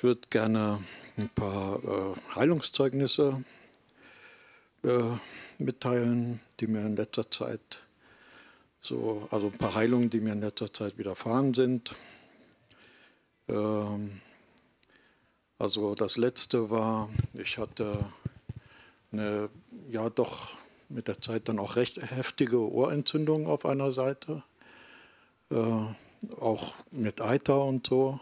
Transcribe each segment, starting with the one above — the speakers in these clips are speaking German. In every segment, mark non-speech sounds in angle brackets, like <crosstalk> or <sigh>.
Ich würde gerne ein paar äh, Heilungszeugnisse äh, mitteilen, die mir in letzter Zeit so, also ein paar Heilungen, die mir in letzter Zeit widerfahren sind. Ähm, also das letzte war, ich hatte eine, ja doch mit der Zeit dann auch recht heftige Ohrentzündung auf einer Seite, äh, auch mit Eiter und so.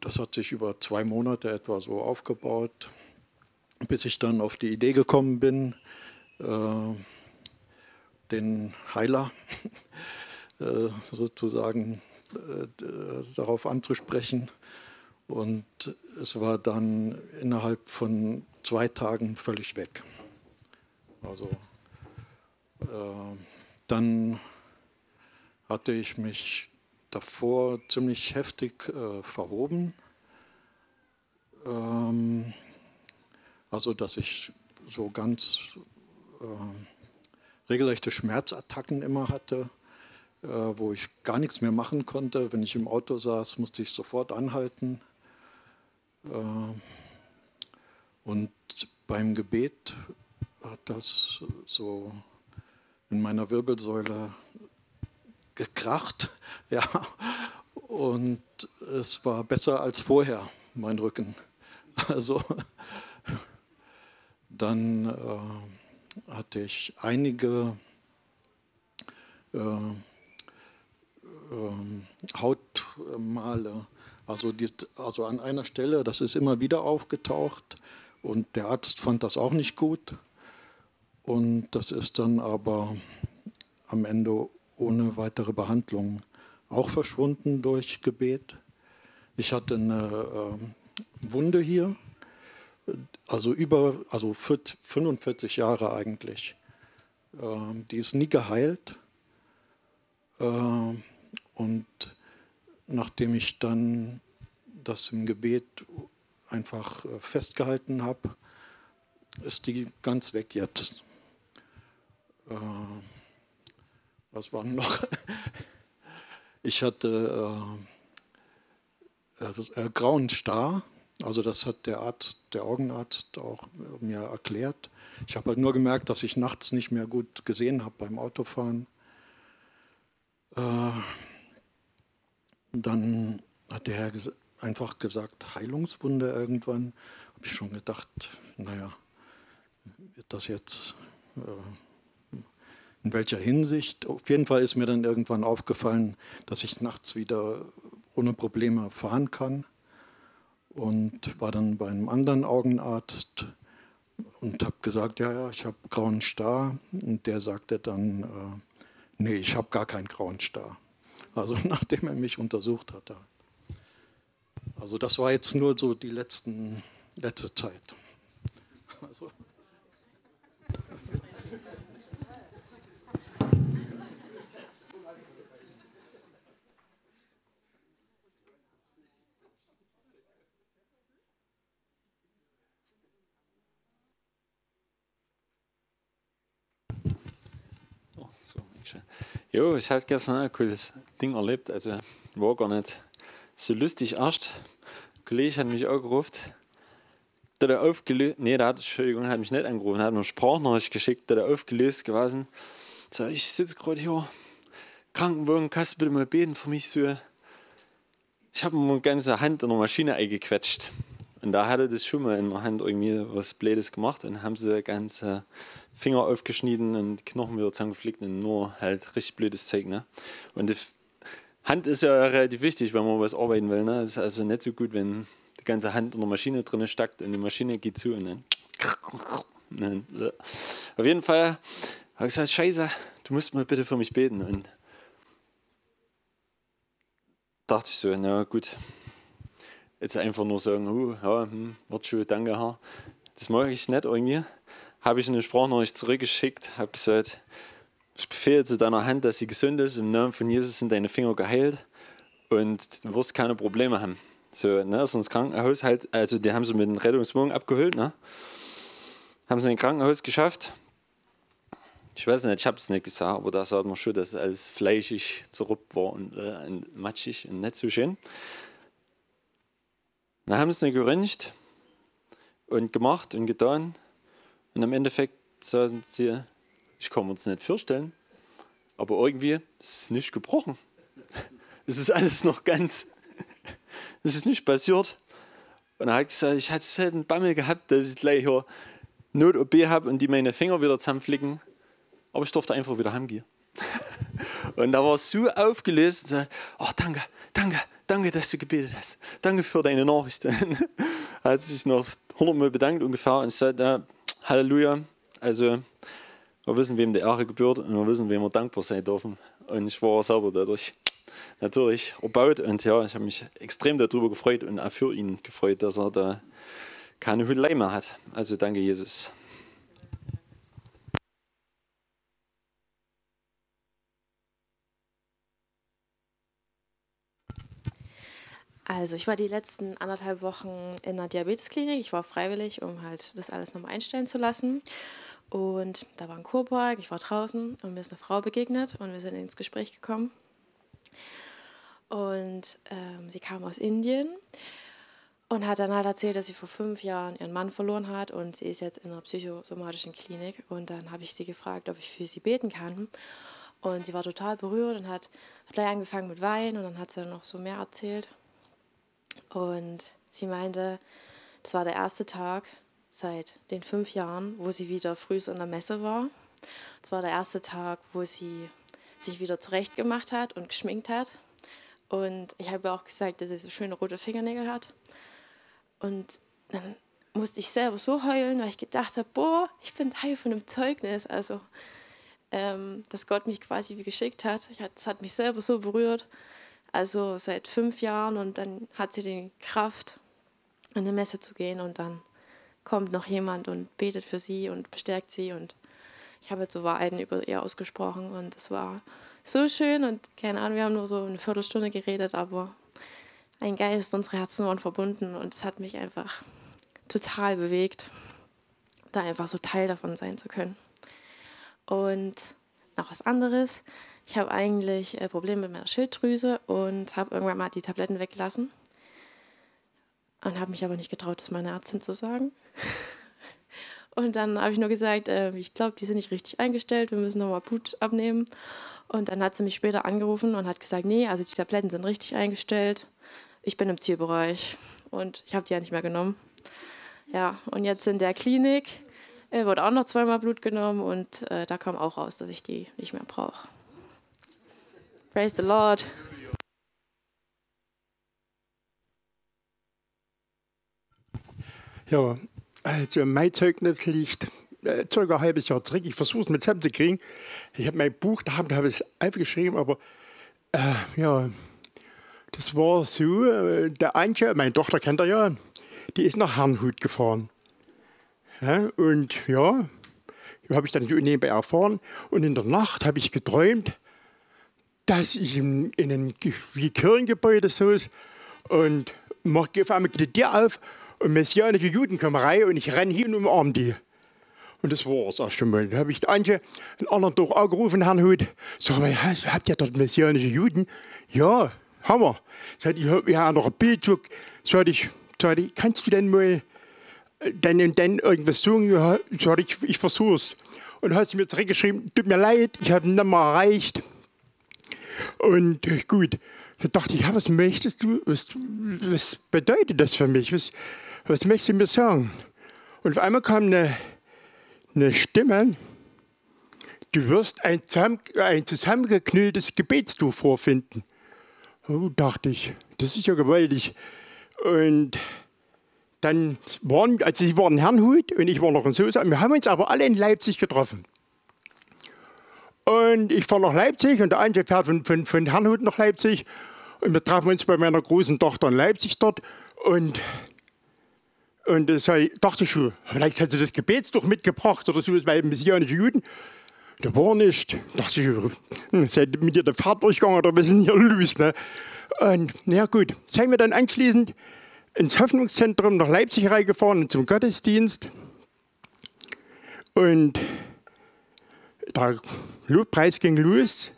Das hat sich über zwei Monate etwa so aufgebaut, bis ich dann auf die Idee gekommen bin, äh, den Heiler <laughs> äh, sozusagen äh, darauf anzusprechen. Und es war dann innerhalb von zwei Tagen völlig weg. Also äh, dann hatte ich mich davor ziemlich heftig äh, verhoben. Ähm, also dass ich so ganz äh, regelrechte Schmerzattacken immer hatte, äh, wo ich gar nichts mehr machen konnte. Wenn ich im Auto saß, musste ich sofort anhalten. Äh, und beim Gebet hat das so in meiner Wirbelsäule gekracht. Ja. Und es war besser als vorher, mein Rücken. Also dann äh, hatte ich einige äh, äh, Hautmale, also, die, also an einer Stelle, das ist immer wieder aufgetaucht und der Arzt fand das auch nicht gut. Und das ist dann aber am Ende ohne weitere Behandlung auch verschwunden durch Gebet. Ich hatte eine äh, Wunde hier, also über, also 45 Jahre eigentlich. Äh, die ist nie geheilt. Äh, und nachdem ich dann das im Gebet einfach äh, festgehalten habe, ist die ganz weg jetzt. Äh, was war noch? <laughs> Ich hatte äh, äh, grauen Star, also das hat der Arzt, der Augenarzt auch mir erklärt. Ich habe halt nur gemerkt, dass ich nachts nicht mehr gut gesehen habe beim Autofahren. Äh, dann hat der Herr einfach gesagt, Heilungswunde irgendwann. Habe ich schon gedacht, naja, wird das jetzt, äh, in welcher Hinsicht? Auf jeden Fall ist mir dann irgendwann aufgefallen, dass ich nachts wieder ohne Probleme fahren kann. Und war dann bei einem anderen Augenarzt und habe gesagt, ja, ja, ich habe grauen Star. Und der sagte dann, äh, nee, ich habe gar keinen grauen Star. Also <laughs> nachdem er mich untersucht hatte. Also das war jetzt nur so die letzten, letzte Zeit. Also. Jo, ich habe gestern ein cooles Ding erlebt. Also war gar nicht so lustig erst. Ein Kollege hat mich angerufen. Da er aufgelöst, nee, der hat, Entschuldigung, hat mich nicht angerufen, hat mir Sprachnachricht geschickt, da er aufgelöst gewesen. So, ich sitze gerade hier, Krankenwagen, kannst du bitte mal beten für mich so? Ich habe mir meine ganze Hand in der Maschine eingequetscht. Und da hatte das schon mal in der Hand irgendwie was Blödes gemacht und haben sie ganze Finger aufgeschnitten und Knochen wieder zusammengeflickt und nur halt richtig blödes Zeug. Ne? Und die Hand ist ja relativ wichtig, wenn man was arbeiten will. Ne? Es ist also nicht so gut, wenn die ganze Hand in der Maschine drin steckt und die Maschine geht zu und dann. Auf jeden Fall habe ich gesagt: Scheiße, du musst mal bitte für mich beten. Und dachte ich so: Na gut, jetzt einfach nur sagen: oh, ja, hm, wird schon, danke, Herr. Das mache ich nicht irgendwie habe ich eine Sprachnachricht zurückgeschickt, habe gesagt, ich befehle zu deiner Hand, dass sie gesund ist, im Namen von Jesus sind deine Finger geheilt und du wirst keine Probleme haben. So, ne, sonst Krankenhaus halt, also die haben sie mit dem Rettungswagen abgeholt, ne? Haben sie in ein Krankenhaus geschafft. Ich weiß nicht, ich habe es nicht gesagt, aber da sagt man schon, dass es alles fleischig zerruppt war und, äh, und matschig und nicht so schön. Dann haben sie es geröntgt und gemacht und getan. Und am Endeffekt sagen sie, ich kann mir das nicht vorstellen, aber irgendwie ist es nicht gebrochen. <laughs> Es ist alles noch ganz, <laughs> es ist nicht passiert. Und er hat gesagt, ich hatte halt einen Bammel gehabt, dass ich gleich hier Not-OP habe und die meine Finger wieder zusammenflicken. Aber ich durfte einfach wieder heimgehen. <laughs> und da war so aufgelöst und so, oh danke, danke, danke, dass du gebetet hast. Danke für deine Nachricht. er hat sich noch hundertmal bedankt ungefähr und sagt, Halleluja. Also wir wissen, wem die Ehre gebührt und wir wissen, wem wir dankbar sein dürfen. Und ich war selber dadurch natürlich erbaut und ja, ich habe mich extrem darüber gefreut und auch für ihn gefreut, dass er da keine Hüllei mehr hat. Also danke, Jesus. Also ich war die letzten anderthalb Wochen in einer Diabetesklinik. Ich war freiwillig, um halt das alles nochmal einstellen zu lassen. Und da war ein Kurpark, ich war draußen und mir ist eine Frau begegnet und wir sind ins Gespräch gekommen. Und ähm, sie kam aus Indien und hat dann halt erzählt, dass sie vor fünf Jahren ihren Mann verloren hat und sie ist jetzt in einer psychosomatischen Klinik. Und dann habe ich sie gefragt, ob ich für sie beten kann. Und sie war total berührt und hat, hat gleich angefangen mit Weinen und dann hat sie dann noch so mehr erzählt. Und sie meinte, das war der erste Tag seit den fünf Jahren, wo sie wieder früh in der Messe war. Das war der erste Tag, wo sie sich wieder zurechtgemacht hat und geschminkt hat. Und ich habe auch gesagt, dass sie so schöne rote Fingernägel hat. Und dann musste ich selber so heulen, weil ich gedacht habe, boah, ich bin Teil von einem Zeugnis. Also, ähm, dass Gott mich quasi wie geschickt hat. Das hat mich selber so berührt. Also seit fünf Jahren und dann hat sie die Kraft, in eine Messe zu gehen und dann kommt noch jemand und betet für sie und bestärkt sie und ich habe jetzt so Wahrheiten über ihr ausgesprochen und es war so schön und keine Ahnung, wir haben nur so eine Viertelstunde geredet, aber ein Geist, unsere Herzen waren verbunden und es hat mich einfach total bewegt, da einfach so Teil davon sein zu können. Und noch was anderes. Ich habe eigentlich äh, Probleme mit meiner Schilddrüse und habe irgendwann mal die Tabletten weggelassen. Und habe mich aber nicht getraut, das meiner Ärztin zu sagen. <laughs> Und dann habe ich nur gesagt, äh, ich glaube, die sind nicht richtig eingestellt, wir müssen nochmal Blut abnehmen. Und dann hat sie mich später angerufen und hat gesagt, nee, also die Tabletten sind richtig eingestellt. Ich bin im Zielbereich und ich habe die ja nicht mehr genommen. Ja, und jetzt in der Klinik äh, wurde auch noch zweimal Blut genommen und äh, da kam auch raus, dass ich die nicht mehr brauche. Praise the Lord. Ja, also mein Zeugnis liegt äh, circa ein halbes Jahr zurück. Ich versuche es mit zusammenzukriegen. Ich habe mein Buch, da habe ich es aufgeschrieben, aber äh, ja, das war so, äh, der Antje, meine Tochter kennt er ja, die ist nach Herrnhut gefahren. Ja, und ja, habe ich dann nebenbei erfahren. Und in der Nacht habe ich geträumt, dass ich in, in einem Kirchengebäude saß und mache auf einmal die Tür auf und messianische Juden kommen rein und ich renne hin und umarme die. Und das war es erst einmal. Da habe ich Antje, einen anderen doch angerufen, Herrn Hut. Sag mal, habt ihr dort messianische Juden? Ja, Hammer. Sag ich, wir haben noch ein Bild. Sag ich, sag ich, kannst du denn mal dann und dann irgendwas sagen? Ja, ich, ich versuch's. Und hat sie mir zurückgeschrieben, tut mir leid, ich habe ihn nicht mehr erreicht. Und äh, gut, da dachte ich, ja, was möchtest du, was, was bedeutet das für mich? Was, was möchtest du mir sagen? Und auf einmal kam eine, eine Stimme, du wirst ein, zusammen, ein zusammengeknülltes Gebetstuch vorfinden. Oh, dachte ich, das ist ja gewaltig. Und dann waren, also sie waren Herrnhut und ich war noch in Sosa. Wir haben uns aber alle in Leipzig getroffen. Und ich fahre nach Leipzig und der Anje fährt von, von, von Herrnhut nach Leipzig. Und wir trafen uns bei meiner großen Tochter in Leipzig dort. Und, und das dachte ich schon, vielleicht hat sie das Gebetstuch mitgebracht oder so, weil messianische Juden. Da war nicht. dachte ich, hm, seid mit ihr der Fahrt durchgegangen oder was ist denn hier los? Ne? Und na gut, sind wir dann anschließend ins Hoffnungszentrum nach Leipzig reingefahren zum Gottesdienst. Und der Lobpreis ging los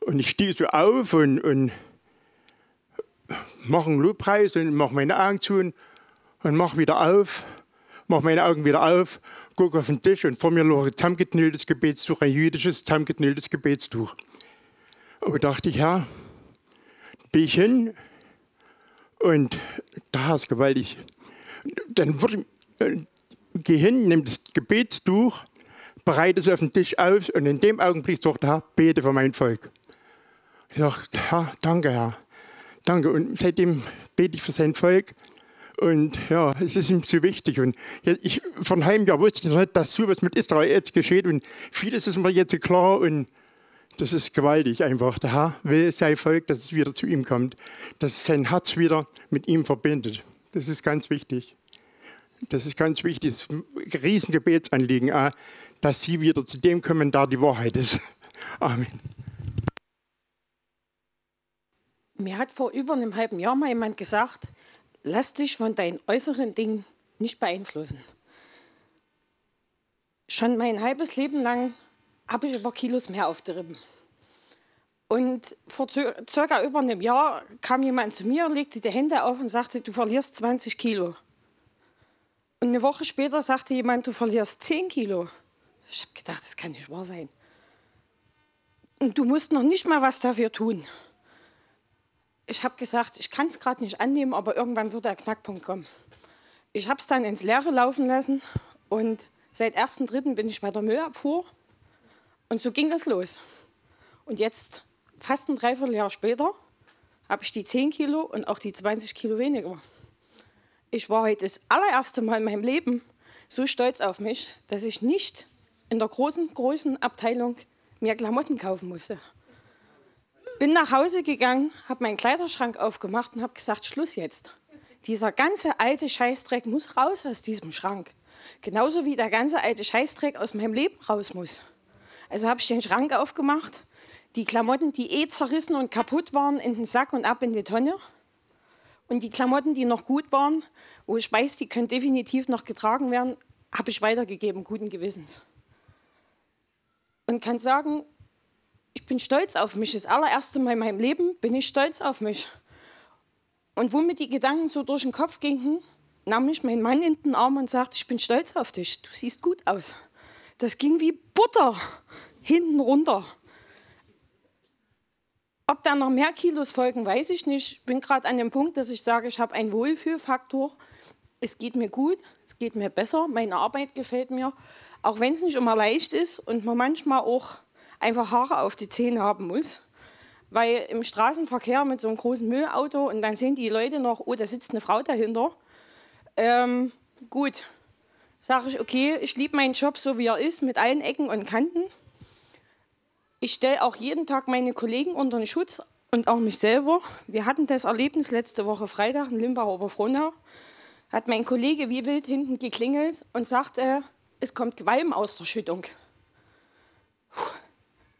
und ich stehe so auf und, und mache einen Lobpreis und mache meine Augen zu und, mache wieder auf, mache meine Augen wieder auf, gucke auf den Tisch und vor mir lag ein zusammengeknülltes Gebetstuch, ein jüdisches zusammengeknülltes Gebetstuch. Und dachte ich, ja, bin ich hin und da ist gewaltig. Dann ich, äh, geh hin, nimm das Gebetstuch, bereite es auf den Tisch aus und in dem Augenblick sagt der Herr, bete für mein Volk. Ich sage, Herr, danke, Herr. Danke. Und seitdem bete ich für sein Volk. Und ja, es ist ihm so wichtig. Und ich, von einem Jahr wusste ich noch nicht, dass so was mit Israel jetzt geschieht. Und vieles ist mir jetzt klar. Und das ist gewaltig einfach. Der Herr will sein Volk, dass es wieder zu ihm kommt. Dass sein Herz wieder mit ihm verbindet. Das ist ganz wichtig. Das ist ganz wichtig. Das ist ein Riesengebetsanliegen, dass sie wieder zu dem kommen, da die Wahrheit ist. <laughs> Amen. Mir hat vor über einem halben Jahr mal jemand gesagt, lass dich von deinen äußeren Dingen nicht beeinflussen. Schon mein halbes Leben lang habe ich über Kilos mehr auf der Rippen. Und vor circa über einem Jahr kam jemand zu mir, legte die Hände auf und sagte, du verlierst 20 Kilo. Und eine Woche später sagte jemand, du verlierst 10 Kilo. Ich habe gedacht, das kann nicht wahr sein. Und du musst noch nicht mal was dafür tun ich habe gesagt, ich kann es gerade nicht annehmen, aber irgendwann wird der Knackpunkt kommen. Ich habe es dann ins Leere laufen lassen und seit 1.3. bin ich bei der Müllabfuhr und so ging das los. Und jetzt, fast ein Dreivierteljahr später, habe ich die 10 Kilo und auch die 20 Kilo weniger. Ich war heute das allererste Mal in meinem Leben so stolz auf mich, dass ich nicht in der großen, großen Abteilung mir Klamotten kaufen musste. Bin nach Hause gegangen, habe meinen Kleiderschrank aufgemacht und habe gesagt, Schluss jetzt. Dieser ganze alte Scheißdreck muss raus aus diesem Schrank. Genauso wie der ganze alte Scheißdreck aus meinem Leben raus muss. Also habe ich den Schrank aufgemacht, die Klamotten, die eh zerrissen und kaputt waren, in den Sack und ab in die Tonne. Und die Klamotten, die noch gut waren, wo ich weiß, die können definitiv noch getragen werden, habe ich weitergegeben, guten Gewissens. Und kann sagen, ich bin stolz auf mich. Das allererste Mal in meinem Leben bin ich stolz auf mich. Und wo mir die Gedanken so durch den Kopf gingen, nahm ich meinen Mann in den Arm und sagte, ich bin stolz auf dich. Du siehst gut aus. Das ging wie Butter hinten runter. Ob da noch mehr Kilos folgen, weiß ich nicht. Ich bin gerade an dem Punkt, dass ich sage, ich habe einen Wohlfühlfaktor. Es geht mir gut, es geht mir besser, meine Arbeit gefällt mir. Auch wenn es nicht immer leicht ist und man manchmal auch einfach Haare auf die Zähne haben muss. Weil im Straßenverkehr mit so einem großen Müllauto und dann sehen die Leute noch, oh, da sitzt eine Frau dahinter. Ähm, gut, sage ich, okay, ich liebe meinen Job so, wie er ist, mit allen Ecken und Kanten. Ich stelle auch jeden Tag meine Kollegen unter den Schutz und auch mich selber. Wir hatten das Erlebnis letzte Woche Freitag in Limbach Oberfrohnau. Hat mein Kollege wie wild hinten geklingelt und sagte, es kommt Qualm aus der Schüttung.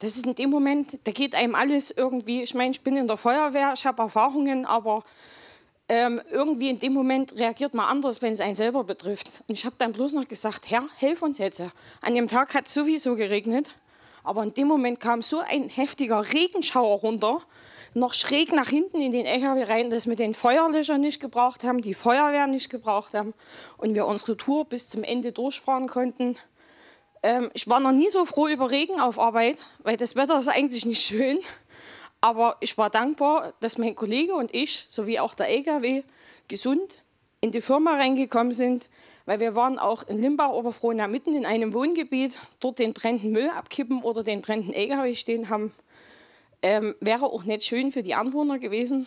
Das ist in dem Moment, da geht einem alles irgendwie, ich meine, ich bin in der Feuerwehr, ich habe Erfahrungen, aber ähm, irgendwie in dem Moment reagiert man anders, wenn es einen selber betrifft. Und ich habe dann bloß noch gesagt, Herr, helf uns jetzt. An dem Tag hat es sowieso geregnet, aber in dem Moment kam so ein heftiger Regenschauer runter, noch schräg nach hinten in den LKW rein, dass wir den Feuerlöscher nicht gebraucht haben, die Feuerwehr nicht gebraucht haben und wir unsere Tour bis zum Ende durchfahren konnten. Ähm, ich war noch nie so froh über Regen auf Arbeit, weil das Wetter ist eigentlich nicht schön. Aber ich war dankbar, dass mein Kollege und ich, sowie auch der LKW, gesund in die Firma reingekommen sind, weil wir waren auch in Limbach Oberfrohna mitten in einem Wohngebiet, dort den brennenden Müll abkippen oder den brennenden LKW stehen haben. Ähm, wäre auch nicht schön für die Anwohner gewesen.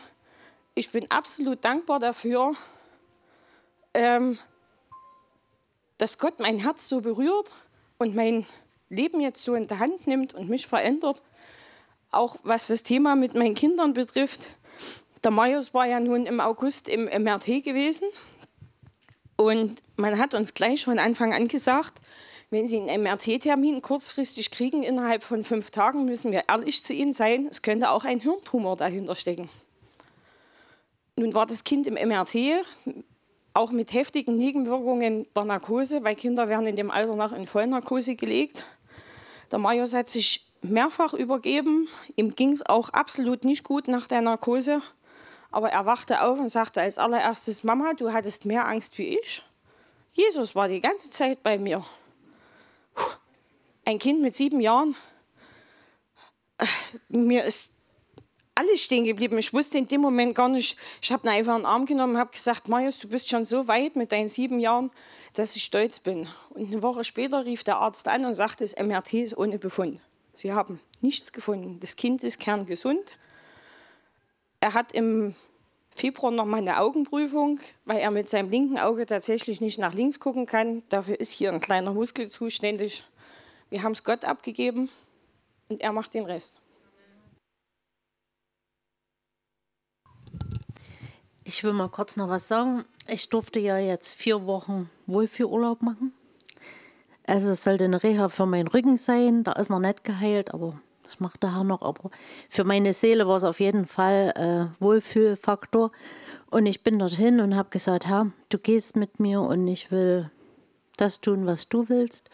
Ich bin absolut dankbar dafür, ähm, dass Gott mein Herz so berührt und mein Leben jetzt so in der Hand nimmt und mich verändert, auch was das Thema mit meinen Kindern betrifft. Der Marius war ja nun im August im MRT gewesen und man hat uns gleich von Anfang an gesagt, wenn Sie einen MRT-Termin kurzfristig kriegen, innerhalb von fünf Tagen, müssen wir ehrlich zu Ihnen sein, es könnte auch ein Hirntumor dahinter stecken. Nun war das Kind im MRT auch mit heftigen Nebenwirkungen der Narkose, weil Kinder werden in dem Alter noch in Vollnarkose gelegt. Der Marius hat sich mehrfach übergeben. Ihm ging es auch absolut nicht gut nach der Narkose. Aber er wachte auf und sagte als allererstes, Mama, du hattest mehr Angst wie ich. Jesus war die ganze Zeit bei mir. Ein Kind mit sieben Jahren. Mir ist alles stehen geblieben. Ich wusste in dem Moment gar nicht. Ich habe ihn einfach in den Arm genommen und habe gesagt, Marius, du bist schon so weit mit deinen sieben Jahren, dass ich stolz bin. Und eine Woche später rief der Arzt an und sagte, das MRT ist ohne Befund. Sie haben nichts gefunden. Das Kind ist kerngesund. Er hat im Februar noch mal eine Augenprüfung, weil er mit seinem linken Auge tatsächlich nicht nach links gucken kann. Dafür ist hier ein kleiner Muskel zuständig. Wir haben es Gott abgegeben und er macht den Rest. Ich will mal kurz noch was sagen. Ich durfte ja jetzt vier Wochen Wohlfühlurlaub machen. Also es sollte eine Reha für meinen Rücken sein. Da ist noch nicht geheilt, aber das macht der Herr noch. Aber für meine Seele war es auf jeden Fall äh, Wohlfühlfaktor. Und ich bin dorthin und habe gesagt, Herr, du gehst mit mir und ich will das tun, was du willst.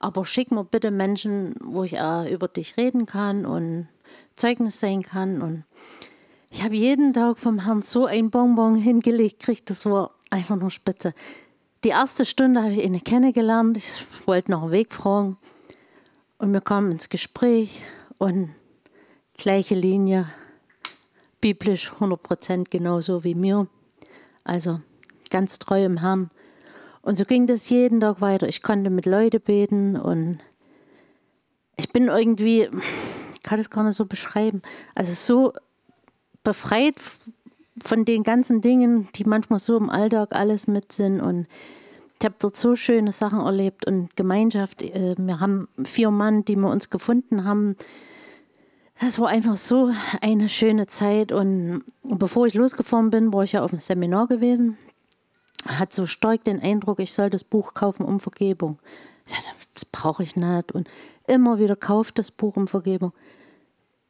Aber schick mir bitte Menschen, wo ich äh, über dich reden kann und Zeugnis sein kann. Und ich habe jeden Tag vom Herrn so ein Bonbon hingelegt gekriegt, das war einfach nur spitze. Die erste Stunde habe ich ihn kennengelernt, ich wollte noch einen Weg fragen und wir kamen ins Gespräch und gleiche Linie, biblisch 100% genauso wie mir. Also ganz treu im Herrn. Und so ging das jeden Tag weiter. Ich konnte mit Leuten beten und ich bin irgendwie, ich kann das gar nicht so beschreiben, also so befreit von den ganzen Dingen, die manchmal so im Alltag alles mit sind. Und ich habe dort so schöne Sachen erlebt und Gemeinschaft. Äh, wir haben vier Mann, die wir uns gefunden haben. Es war einfach so eine schöne Zeit. Und bevor ich losgefahren bin, war ich ja auf einem Seminar gewesen. Hat so stark den Eindruck, ich soll das Buch kaufen um Vergebung. Ich dachte, das brauche ich nicht. Und immer wieder kauft das Buch um Vergebung.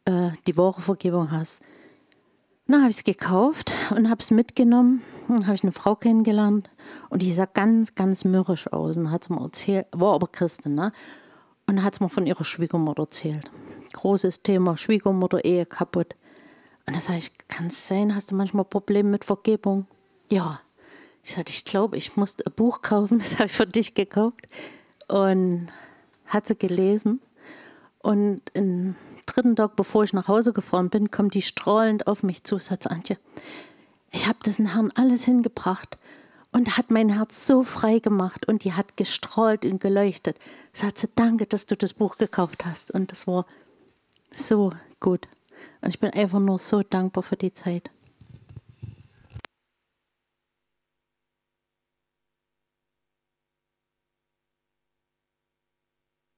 Äh, die wahre Vergebung hast. Dann habe ich es gekauft und habe es mitgenommen. Dann habe ich eine Frau kennengelernt und die sah ganz, ganz mürrisch aus und hat es mir erzählt, war aber Christin, ne? Und hat es mir von ihrer Schwiegermutter erzählt. Großes Thema, Schwiegermutter, Ehe kaputt. Und da sage ich, kann es sein, hast du manchmal Probleme mit Vergebung? Ja. Ich sagte, ich glaube, ich musste ein Buch kaufen, <laughs> das habe ich für dich gekauft. Und hat sie gelesen. Und in dritten Tag, bevor ich nach Hause gefahren bin, kommt die strahlend auf mich zu, sagt Antje, ich habe diesen Herrn alles hingebracht und hat mein Herz so frei gemacht und die hat gestrahlt und geleuchtet. Sagt sie, danke, dass du das Buch gekauft hast und das war so gut. Und ich bin einfach nur so dankbar für die Zeit.